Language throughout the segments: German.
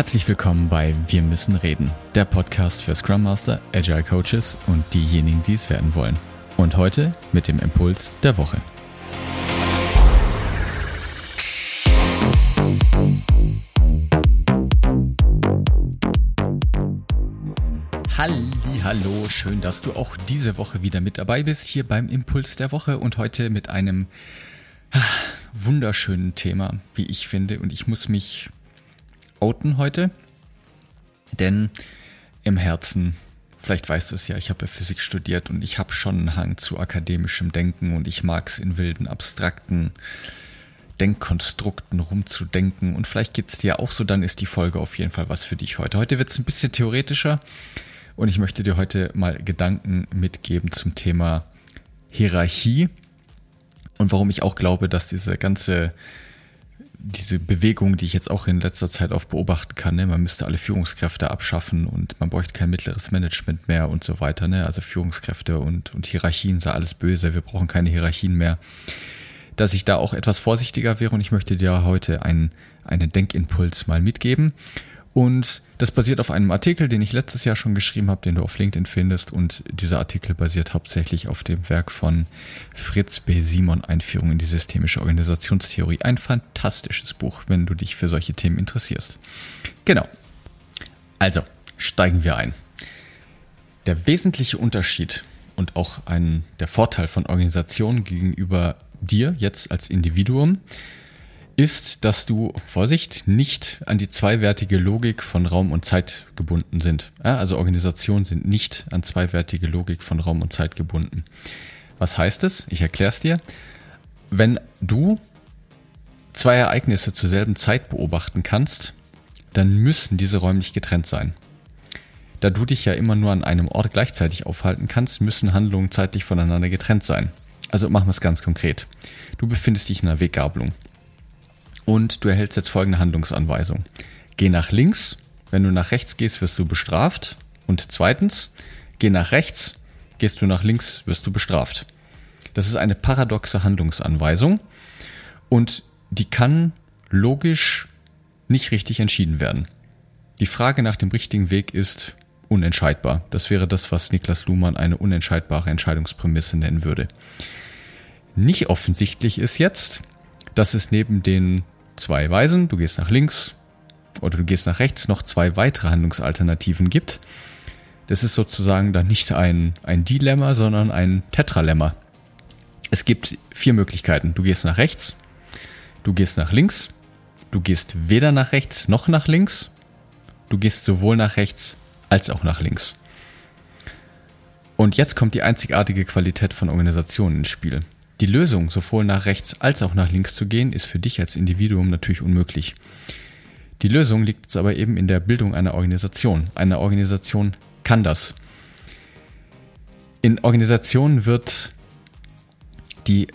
Herzlich willkommen bei Wir müssen reden, der Podcast für Scrum Master, Agile Coaches und diejenigen, die es werden wollen. Und heute mit dem Impuls der Woche. Hallo, schön, dass du auch diese Woche wieder mit dabei bist hier beim Impuls der Woche und heute mit einem ah, wunderschönen Thema, wie ich finde. Und ich muss mich outen heute, denn im Herzen, vielleicht weißt du es ja, ich habe ja Physik studiert und ich habe schon einen Hang zu akademischem Denken und ich mag es in wilden, abstrakten Denkkonstrukten rumzudenken. Und vielleicht geht es dir auch so, dann ist die Folge auf jeden Fall was für dich heute. Heute wird es ein bisschen theoretischer und ich möchte dir heute mal Gedanken mitgeben zum Thema Hierarchie und warum ich auch glaube, dass diese ganze diese Bewegung, die ich jetzt auch in letzter Zeit oft beobachten kann, ne? man müsste alle Führungskräfte abschaffen und man bräuchte kein mittleres Management mehr und so weiter. Ne? Also Führungskräfte und, und Hierarchien sei alles böse, wir brauchen keine Hierarchien mehr. Dass ich da auch etwas vorsichtiger wäre und ich möchte dir heute einen, einen Denkimpuls mal mitgeben. Und das basiert auf einem Artikel, den ich letztes Jahr schon geschrieben habe, den du auf LinkedIn findest. Und dieser Artikel basiert hauptsächlich auf dem Werk von Fritz B. Simon, Einführung in die systemische Organisationstheorie. Ein fantastisches Buch, wenn du dich für solche Themen interessierst. Genau. Also, steigen wir ein. Der wesentliche Unterschied und auch ein, der Vorteil von Organisationen gegenüber dir jetzt als Individuum ist, dass du, Vorsicht, nicht an die zweiwertige Logik von Raum und Zeit gebunden sind. Ja, also Organisationen sind nicht an zweiwertige Logik von Raum und Zeit gebunden. Was heißt es? Ich erkläre es dir. Wenn du zwei Ereignisse zur selben Zeit beobachten kannst, dann müssen diese räumlich getrennt sein. Da du dich ja immer nur an einem Ort gleichzeitig aufhalten kannst, müssen Handlungen zeitlich voneinander getrennt sein. Also machen wir es ganz konkret. Du befindest dich in einer Weggabelung und du erhältst jetzt folgende Handlungsanweisung. Geh nach links, wenn du nach rechts gehst, wirst du bestraft. Und zweitens, geh nach rechts, gehst du nach links, wirst du bestraft. Das ist eine paradoxe Handlungsanweisung und die kann logisch nicht richtig entschieden werden. Die Frage nach dem richtigen Weg ist unentscheidbar. Das wäre das, was Niklas Luhmann eine unentscheidbare Entscheidungsprämisse nennen würde. Nicht offensichtlich ist jetzt, dass es neben den zwei Weisen, du gehst nach links oder du gehst nach rechts, noch zwei weitere Handlungsalternativen gibt. Das ist sozusagen dann nicht ein, ein Dilemma, sondern ein Tetralemma. Es gibt vier Möglichkeiten. Du gehst nach rechts, du gehst nach links, du gehst weder nach rechts noch nach links, du gehst sowohl nach rechts als auch nach links. Und jetzt kommt die einzigartige Qualität von Organisationen ins Spiel. Die Lösung, sowohl nach rechts als auch nach links zu gehen, ist für dich als Individuum natürlich unmöglich. Die Lösung liegt jetzt aber eben in der Bildung einer Organisation. Eine Organisation kann das. In Organisationen wird die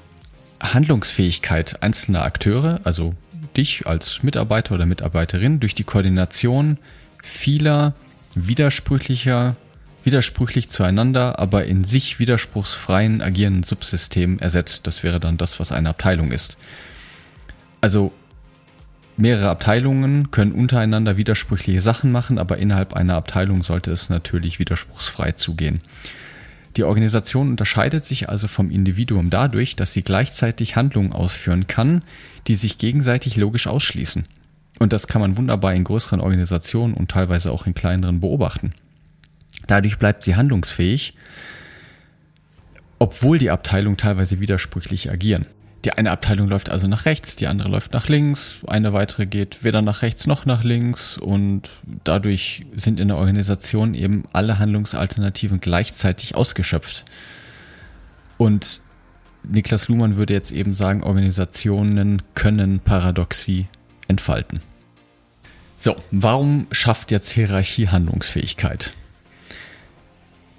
Handlungsfähigkeit einzelner Akteure, also dich als Mitarbeiter oder Mitarbeiterin, durch die Koordination vieler widersprüchlicher widersprüchlich zueinander, aber in sich widerspruchsfreien agierenden Subsystemen ersetzt. Das wäre dann das, was eine Abteilung ist. Also mehrere Abteilungen können untereinander widersprüchliche Sachen machen, aber innerhalb einer Abteilung sollte es natürlich widerspruchsfrei zugehen. Die Organisation unterscheidet sich also vom Individuum dadurch, dass sie gleichzeitig Handlungen ausführen kann, die sich gegenseitig logisch ausschließen. Und das kann man wunderbar in größeren Organisationen und teilweise auch in kleineren beobachten. Dadurch bleibt sie handlungsfähig, obwohl die Abteilungen teilweise widersprüchlich agieren. Die eine Abteilung läuft also nach rechts, die andere läuft nach links, eine weitere geht weder nach rechts noch nach links und dadurch sind in der Organisation eben alle Handlungsalternativen gleichzeitig ausgeschöpft. Und Niklas Luhmann würde jetzt eben sagen, Organisationen können Paradoxie entfalten. So, warum schafft jetzt Hierarchie Handlungsfähigkeit?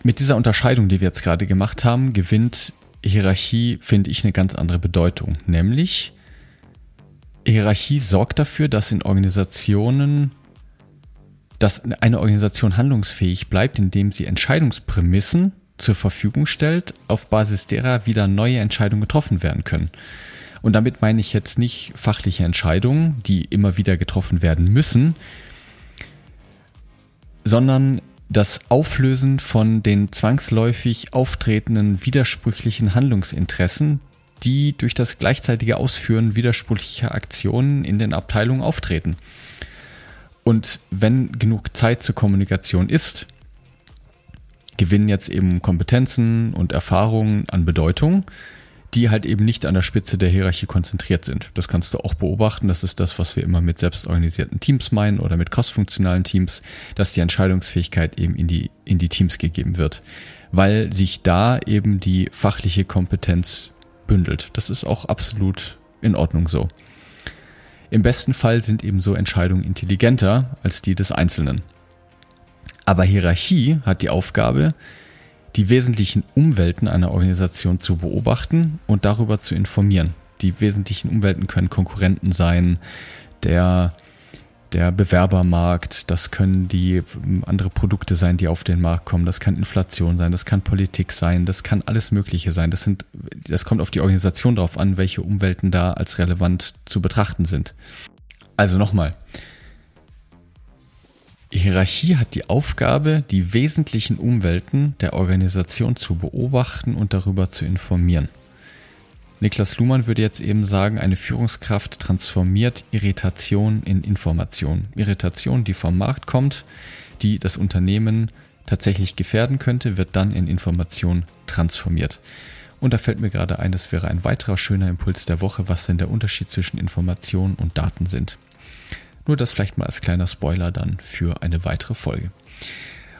Mit dieser Unterscheidung, die wir jetzt gerade gemacht haben, gewinnt Hierarchie, finde ich, eine ganz andere Bedeutung. Nämlich, Hierarchie sorgt dafür, dass in Organisationen, dass eine Organisation handlungsfähig bleibt, indem sie Entscheidungsprämissen zur Verfügung stellt, auf Basis derer wieder neue Entscheidungen getroffen werden können. Und damit meine ich jetzt nicht fachliche Entscheidungen, die immer wieder getroffen werden müssen, sondern das Auflösen von den zwangsläufig auftretenden widersprüchlichen Handlungsinteressen, die durch das gleichzeitige Ausführen widersprüchlicher Aktionen in den Abteilungen auftreten. Und wenn genug Zeit zur Kommunikation ist, gewinnen jetzt eben Kompetenzen und Erfahrungen an Bedeutung, die halt eben nicht an der Spitze der Hierarchie konzentriert sind. Das kannst du auch beobachten. Das ist das, was wir immer mit selbstorganisierten Teams meinen oder mit crossfunktionalen Teams, dass die Entscheidungsfähigkeit eben in die, in die Teams gegeben wird, weil sich da eben die fachliche Kompetenz bündelt. Das ist auch absolut in Ordnung so. Im besten Fall sind eben so Entscheidungen intelligenter als die des Einzelnen. Aber Hierarchie hat die Aufgabe, die wesentlichen Umwelten einer Organisation zu beobachten und darüber zu informieren. Die wesentlichen Umwelten können Konkurrenten sein, der der Bewerbermarkt, das können die ähm, andere Produkte sein, die auf den Markt kommen, das kann Inflation sein, das kann Politik sein, das kann alles Mögliche sein. Das sind, das kommt auf die Organisation drauf an, welche Umwelten da als relevant zu betrachten sind. Also nochmal. Hierarchie hat die Aufgabe, die wesentlichen Umwelten der Organisation zu beobachten und darüber zu informieren. Niklas Luhmann würde jetzt eben sagen, eine Führungskraft transformiert Irritation in Information. Irritation, die vom Markt kommt, die das Unternehmen tatsächlich gefährden könnte, wird dann in Information transformiert. Und da fällt mir gerade ein, das wäre ein weiterer schöner Impuls der Woche, was denn der Unterschied zwischen Information und Daten sind. Nur das vielleicht mal als kleiner Spoiler dann für eine weitere Folge.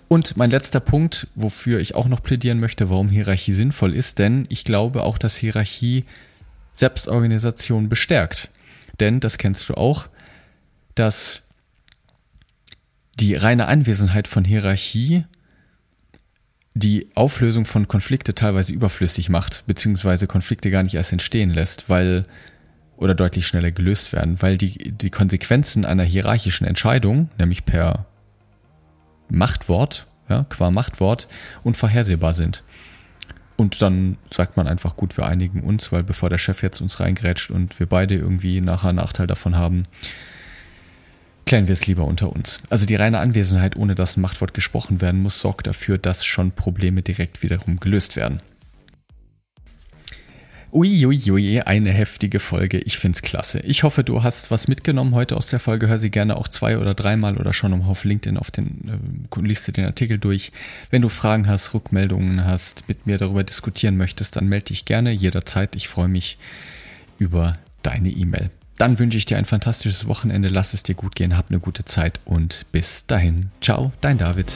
Und mein letzter Punkt, wofür ich auch noch plädieren möchte, warum Hierarchie sinnvoll ist, denn ich glaube auch, dass Hierarchie Selbstorganisation bestärkt. Denn, das kennst du auch, dass die reine Anwesenheit von Hierarchie die Auflösung von Konflikte teilweise überflüssig macht, beziehungsweise Konflikte gar nicht erst entstehen lässt, weil oder deutlich schneller gelöst werden, weil die, die Konsequenzen einer hierarchischen Entscheidung, nämlich per Machtwort, ja, qua Machtwort, unvorhersehbar sind. Und dann sagt man einfach, gut, wir einigen uns, weil bevor der Chef jetzt uns reingrätscht und wir beide irgendwie nachher einen Nachteil davon haben, klären wir es lieber unter uns. Also die reine Anwesenheit, ohne dass ein Machtwort gesprochen werden muss, sorgt dafür, dass schon Probleme direkt wiederum gelöst werden. Uiuiui, ui, eine heftige Folge. Ich find's klasse. Ich hoffe, du hast was mitgenommen heute aus der Folge. Hör sie gerne auch zwei oder dreimal oder schon auf LinkedIn auf den, äh, liest dir den Artikel durch. Wenn du Fragen hast, Rückmeldungen hast, mit mir darüber diskutieren möchtest, dann melde dich gerne jederzeit. Ich freue mich über deine E-Mail. Dann wünsche ich dir ein fantastisches Wochenende. Lass es dir gut gehen, hab eine gute Zeit und bis dahin. Ciao, dein David.